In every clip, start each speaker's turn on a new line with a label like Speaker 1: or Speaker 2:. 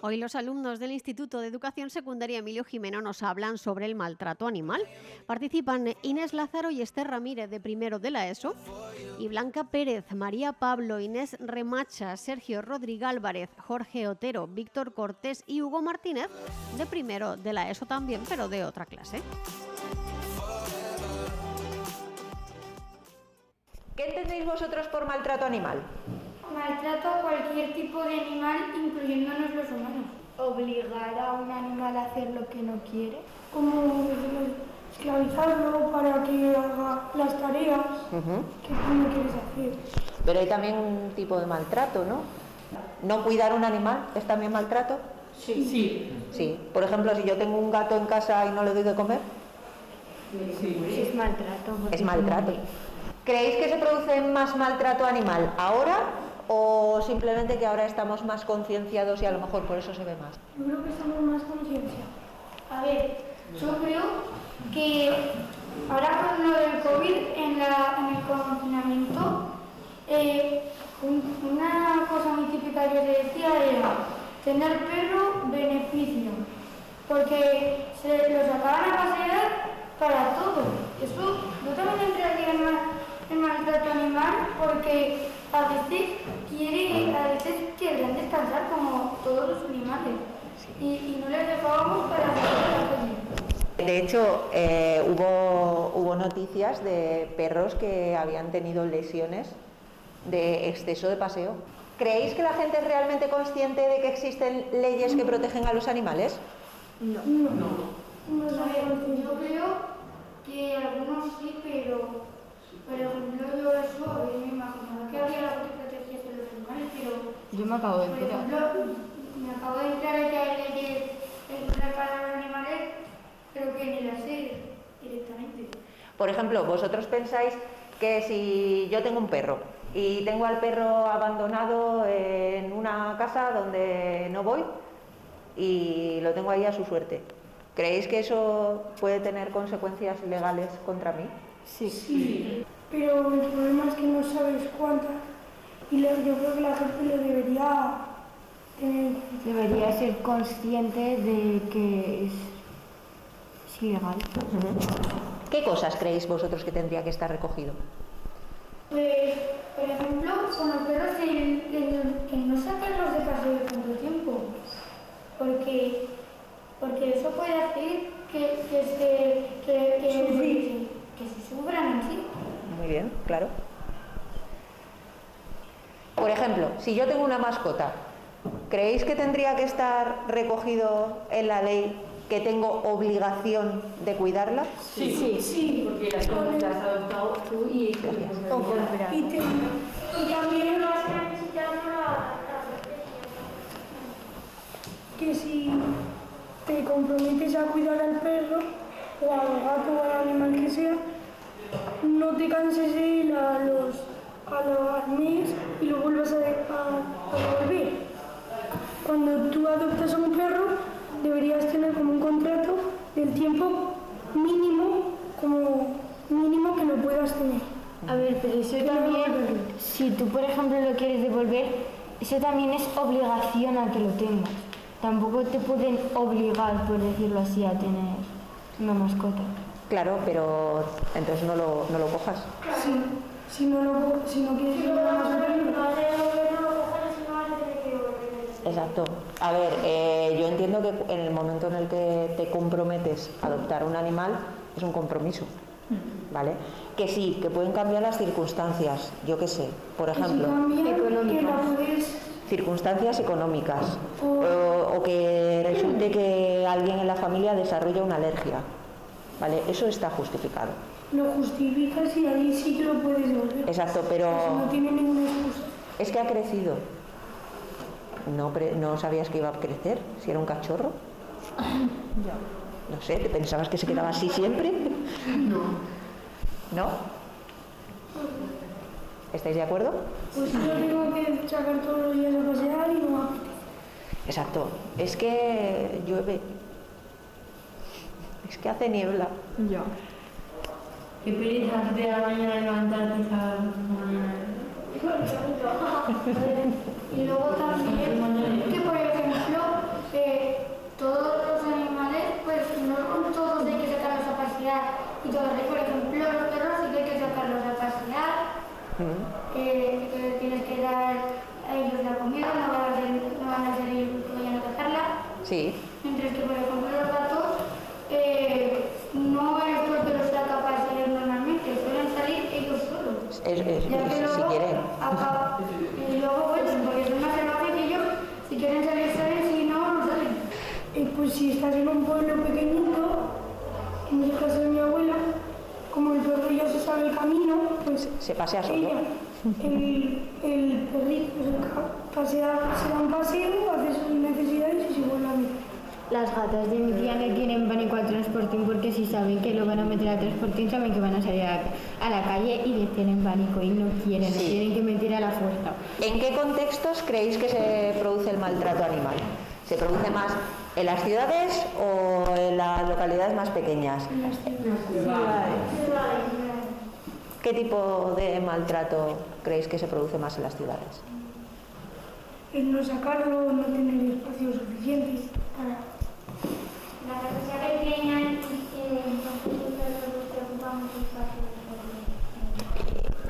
Speaker 1: Hoy los alumnos del Instituto de Educación Secundaria Emilio Jimeno nos hablan sobre el maltrato animal. Participan Inés Lázaro y Esther Ramírez de primero de la ESO y Blanca Pérez, María Pablo, Inés Remacha, Sergio Rodríguez Álvarez, Jorge Otero, Víctor Cortés y Hugo Martínez de primero de la ESO también, pero de otra clase.
Speaker 2: ¿Qué entendéis vosotros por maltrato animal?
Speaker 3: Maltrato a cualquier tipo de animal, incluyéndonos los humanos.
Speaker 4: Obligar a un animal a hacer lo que no quiere.
Speaker 3: Como esclavizarlo para que haga las tareas que tú no quieres hacer.
Speaker 2: Pero hay también un tipo de maltrato, ¿no? ¿No cuidar un animal es también maltrato?
Speaker 3: Sí.
Speaker 5: Sí.
Speaker 2: Sí. Por ejemplo, si yo tengo un gato en casa y no le doy de comer,
Speaker 4: Es maltrato.
Speaker 2: es maltrato. ¿Creéis que se produce más maltrato animal ahora simplemente que ahora estamos más concienciados y a lo mejor por eso se ve más?
Speaker 3: Yo creo que estamos más conciencia. A ver, yo creo que ahora con lo del COVID en, el confinamiento, eh, un- una cosa muy típica que se decía era tener perro beneficio, porque se lo sacaban a pasear para todo. Eso yo también entraría en, ma- en maltrato animal porque a veces quiere, a veces quieren descansar como todos los animales y, y no les dejábamos para hacer.
Speaker 2: De hecho, eh, hubo, hubo noticias de perros que habían tenido lesiones de exceso de paseo. ¿Creéis que la gente es realmente consciente de que existen leyes que protegen a los animales?
Speaker 3: No sé, yo creo que algunos sí, pero por ejemplo yo eso, a ver, me imaginaba que había algo que protegiese a los animales, pero
Speaker 4: Yo me acabo de
Speaker 3: por ejemplo me acabo de enterar de que hay leyes en para los animales, pero que ni las sé directamente.
Speaker 2: Por ejemplo, vosotros pensáis que si yo tengo un perro y tengo al perro abandonado en una casa donde no voy y lo tengo ahí a su suerte, ¿creéis que eso puede tener consecuencias legales contra mí?
Speaker 4: Sí.
Speaker 3: Pero el problema es que no sabes cuántas y lo- yo creo que la gente lo debería tener.
Speaker 4: Debería ser consciente de que es, es ilegal.
Speaker 2: ¿Qué cosas creéis vosotros que tendría que estar recogido?
Speaker 3: Pues, por ejemplo, con los perros el, el- que no sacarlos de paseo tanto tiempo, porque, porque eso puede hacer que, que, se, que, que, que se sufran en sí.
Speaker 2: Muy bien, claro. Por ejemplo, si yo tengo una mascota, ¿creéis que tendría que estar recogido en la ley que tengo obligación de cuidarla?
Speaker 5: Sí, sí, sí. Porque las has adoptado tú y
Speaker 3: Y, te- y también necesitar una que si te comprometes a cuidar al perro o al gato o al animal que sea, no te canses de ir a los a los mes y lo vuelvas a, a, a devolver. Cuando tú adoptas a un perro, deberías tener como un contrato del tiempo mínimo, como mínimo que lo puedas tener.
Speaker 4: A ver, pero eso también, si tú por ejemplo lo quieres devolver, eso también es obligación a que lo tengas. Tampoco te pueden obligar, por decirlo así, a tener una mascota.
Speaker 2: Claro, pero entonces no lo, no lo cojas.
Speaker 3: Si, si no lo si no quieres mascota,
Speaker 2: Exacto. A ver, eh, yo entiendo que en el momento en el que te comprometes a adoptar un animal es un compromiso, ¿vale? Que sí, que pueden cambiar las circunstancias, yo qué sé, por ejemplo, circunstancias económicas o, o que resulte que alguien en la familia desarrolla una alergia, ¿vale? Eso está justificado.
Speaker 3: Lo justificas y ahí sí que lo puedes devolver.
Speaker 2: Exacto, pero
Speaker 3: no tiene ninguna excusa.
Speaker 2: es que ha crecido. No, pre- no sabías que iba a crecer, si era un cachorro. No sé, ¿te pensabas que se quedaba así siempre? No. ¿No? ¿Estáis de acuerdo?
Speaker 3: Pues yo tengo que sacar todos los días a pasear y no.
Speaker 2: Exacto. Es que llueve. Es que hace niebla.
Speaker 4: Ya.
Speaker 5: Qué pereza que te da mañana levantarte cada mañana.
Speaker 3: y luego también, que por ejemplo,
Speaker 2: eh,
Speaker 3: todos los animales, pues no todos hay que sacarlos a pasear. Y todos, por ejemplo, los perros sí que hay que sacarlos a pasear. Eh, que tienes que dar a ellos la comida, no van a ser, no van a ser ellos que vayan. Sí.
Speaker 2: Mientras que, por ejemplo, los es- es-
Speaker 3: Ya que
Speaker 2: si
Speaker 3: luego
Speaker 2: quieren.
Speaker 3: acaba- y luego vuelven, porque más salvajes que ellos, si quieren salir, salen, si no, no salen.
Speaker 6: Eh, pues si estás en un pueblo pequeñito, en el caso de mi abuela, como el perro ya se sabe el camino, pues
Speaker 2: Se pasea solo.
Speaker 6: ella, el, el perrito se pasea, se da un paseo, hace sus necesidades y se vuelve a ver.
Speaker 4: Las gatas de mi tía no tienen pánico al transportín porque si saben que lo van a meter al transportín saben que van a salir a, a la calle y les tienen pánico y no quieren,
Speaker 2: Sí.
Speaker 4: tienen que meter a la fuerza.
Speaker 2: ¿En qué contextos creéis que se produce el maltrato animal? ¿Se produce más en las ciudades o en las localidades más pequeñas? ¿Qué tipo de maltrato creéis que se produce más en las ciudades?
Speaker 6: El no sacarlo, no tener espacios suficientes para...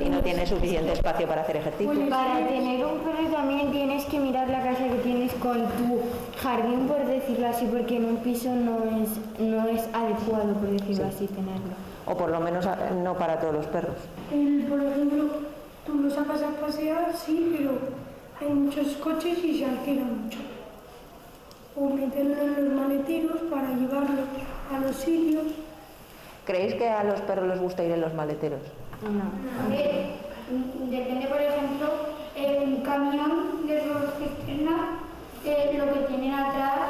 Speaker 3: Y
Speaker 2: no tiene suficiente espacio para hacer ejercicio.
Speaker 4: Para tener un perro también tienes que mirar la casa que tienes con tu jardín, por decirlo así, porque en un piso no es, no es adecuado, por decirlo así, tenerlo.
Speaker 2: O por lo menos a- no para todos los perros.
Speaker 6: El, por ejemplo, tú lo sacas a pasear, sí, pero hay muchos coches y se alquila mucho. O meterlo en los maleteros para llevarlo a los sitios.
Speaker 2: ¿Creéis que a los perros les gusta ir en los maleteros?
Speaker 3: Mm, depende, por ejemplo, eh, un camión de esos que estrena, eh, lo que tienen atrás,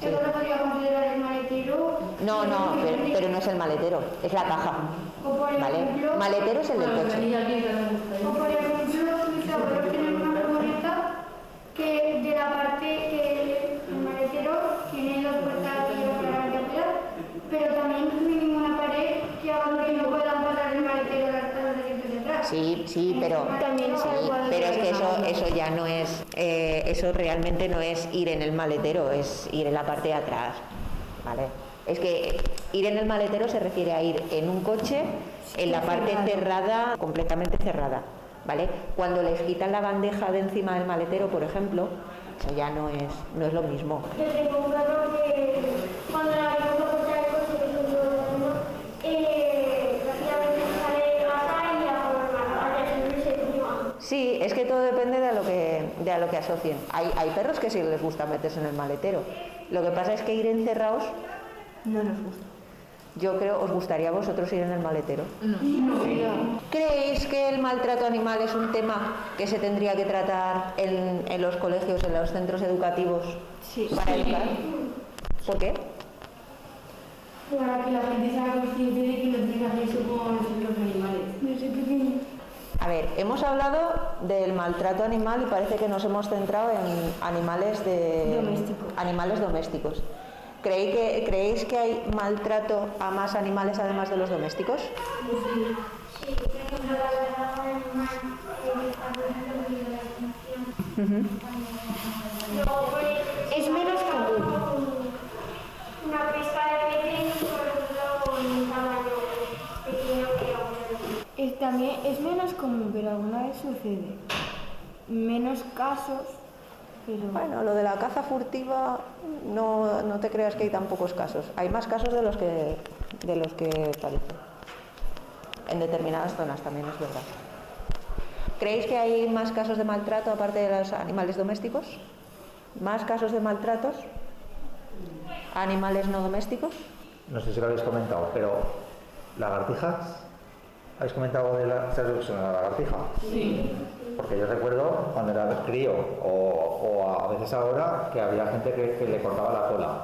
Speaker 2: Sí.
Speaker 3: eso lo podría considerar el maletero.
Speaker 2: No, no, pero, pero no es el maletero, es la caja.
Speaker 3: O por
Speaker 2: ¿Vale?
Speaker 3: ejemplo,
Speaker 2: Maletero es el del coche.
Speaker 3: o por ejemplo, mis abuelos tienen una furgoneta que de la parte que el maletero tiene dos puertas que llevan para la pero también no hay ninguna pared que que no puedan pasar el maletero de atrás.
Speaker 2: Sí, sí, pero, sí, pero es que eso, eso ya no es, eh, eso realmente no es ir en el maletero, es ir en la parte de atrás, ¿vale? Es que ir en el maletero se refiere a ir en un coche en la parte cerrada, completamente cerrada, ¿vale? Cuando les quitan la bandeja de encima del maletero, por ejemplo, eso ya no es, no es lo mismo.
Speaker 3: Yo tengo un perro que cuando la veo por puerta del coche, que es un perro eh, rápidamente sale de casa y a por la calle a subirse encima.
Speaker 2: Sí, depende de a lo que, de a lo que asocien. Hay, hay perros que sí les gusta meterse en el maletero. Lo que pasa es que ir encerrados,
Speaker 4: No nos gusta.
Speaker 2: yo creo, ¿os gustaría a vosotros ir en el maletero? ¿Creéis que el maltrato animal es un tema que se tendría que tratar en, en los colegios, en los centros educativos para educar? ¿Por qué?
Speaker 5: Para que la gente sea consciente de que no tiene que hacer eso con los animales.
Speaker 6: Desde pequeño.
Speaker 2: A ver, hemos hablado del maltrato animal y parece que nos hemos centrado en animales de
Speaker 4: Domésticos.
Speaker 2: animales domésticos. ¿Creéis que, ¿Creéis que hay maltrato a más animales además de los domésticos?
Speaker 3: Sí, por ejemplo, la verdad animal eh, está produciendo violación. Luego, por ejemplo,
Speaker 4: Es menos común.
Speaker 3: Una pesca de peces, por ejemplo, con un tamaño pequeño que otro.
Speaker 4: Es, también es menos común, pero alguna vez sucede. Menos casos, pero...
Speaker 2: Bueno, lo de la caza furtiva no, no te creas que hay tan pocos casos. Hay más casos de los que, de los que parece. En determinadas zonas también es verdad. ¿Creéis que hay más casos de maltrato aparte de los animales domésticos? ¿Más casos de maltratos animales no domésticos?
Speaker 7: No sé si lo habéis comentado, pero lagartijas. ¿Habéis comentado de la, ¿sabes lo que es una lagartija? Sí. Porque yo recuerdo cuando era crío o, o a veces ahora que había gente que, que le cortaba la cola.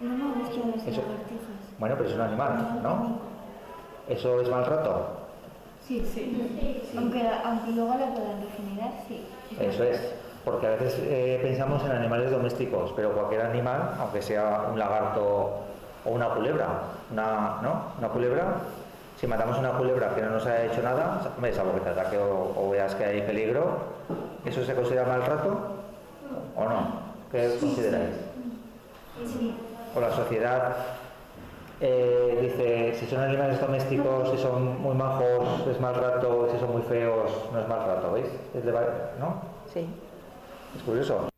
Speaker 4: No me gustan las
Speaker 7: Eso-
Speaker 4: lagartijas.
Speaker 7: Bueno, pero es un animal, ¿no? ¿Eso es maltrato?
Speaker 4: Sí, sí. Aunque, aunque luego la puedan regenerar, sí.
Speaker 7: Eso es. Porque a veces eh, pensamos en animales domésticos, pero cualquier animal, aunque sea un lagarto o una culebra, una, ¿no? Una culebra, si matamos una culebra que no nos ha hecho nada, hombre, salvo que te ataque o, o veas que hay peligro, ¿eso se considera maltrato o no? ¿Qué consideráis? O la sociedad eh, dice, si son animales domésticos, si son muy majos, es maltrato, si son muy feos, no es maltrato, ¿veis? Es de ¿No?
Speaker 2: Sí.
Speaker 7: Es curioso.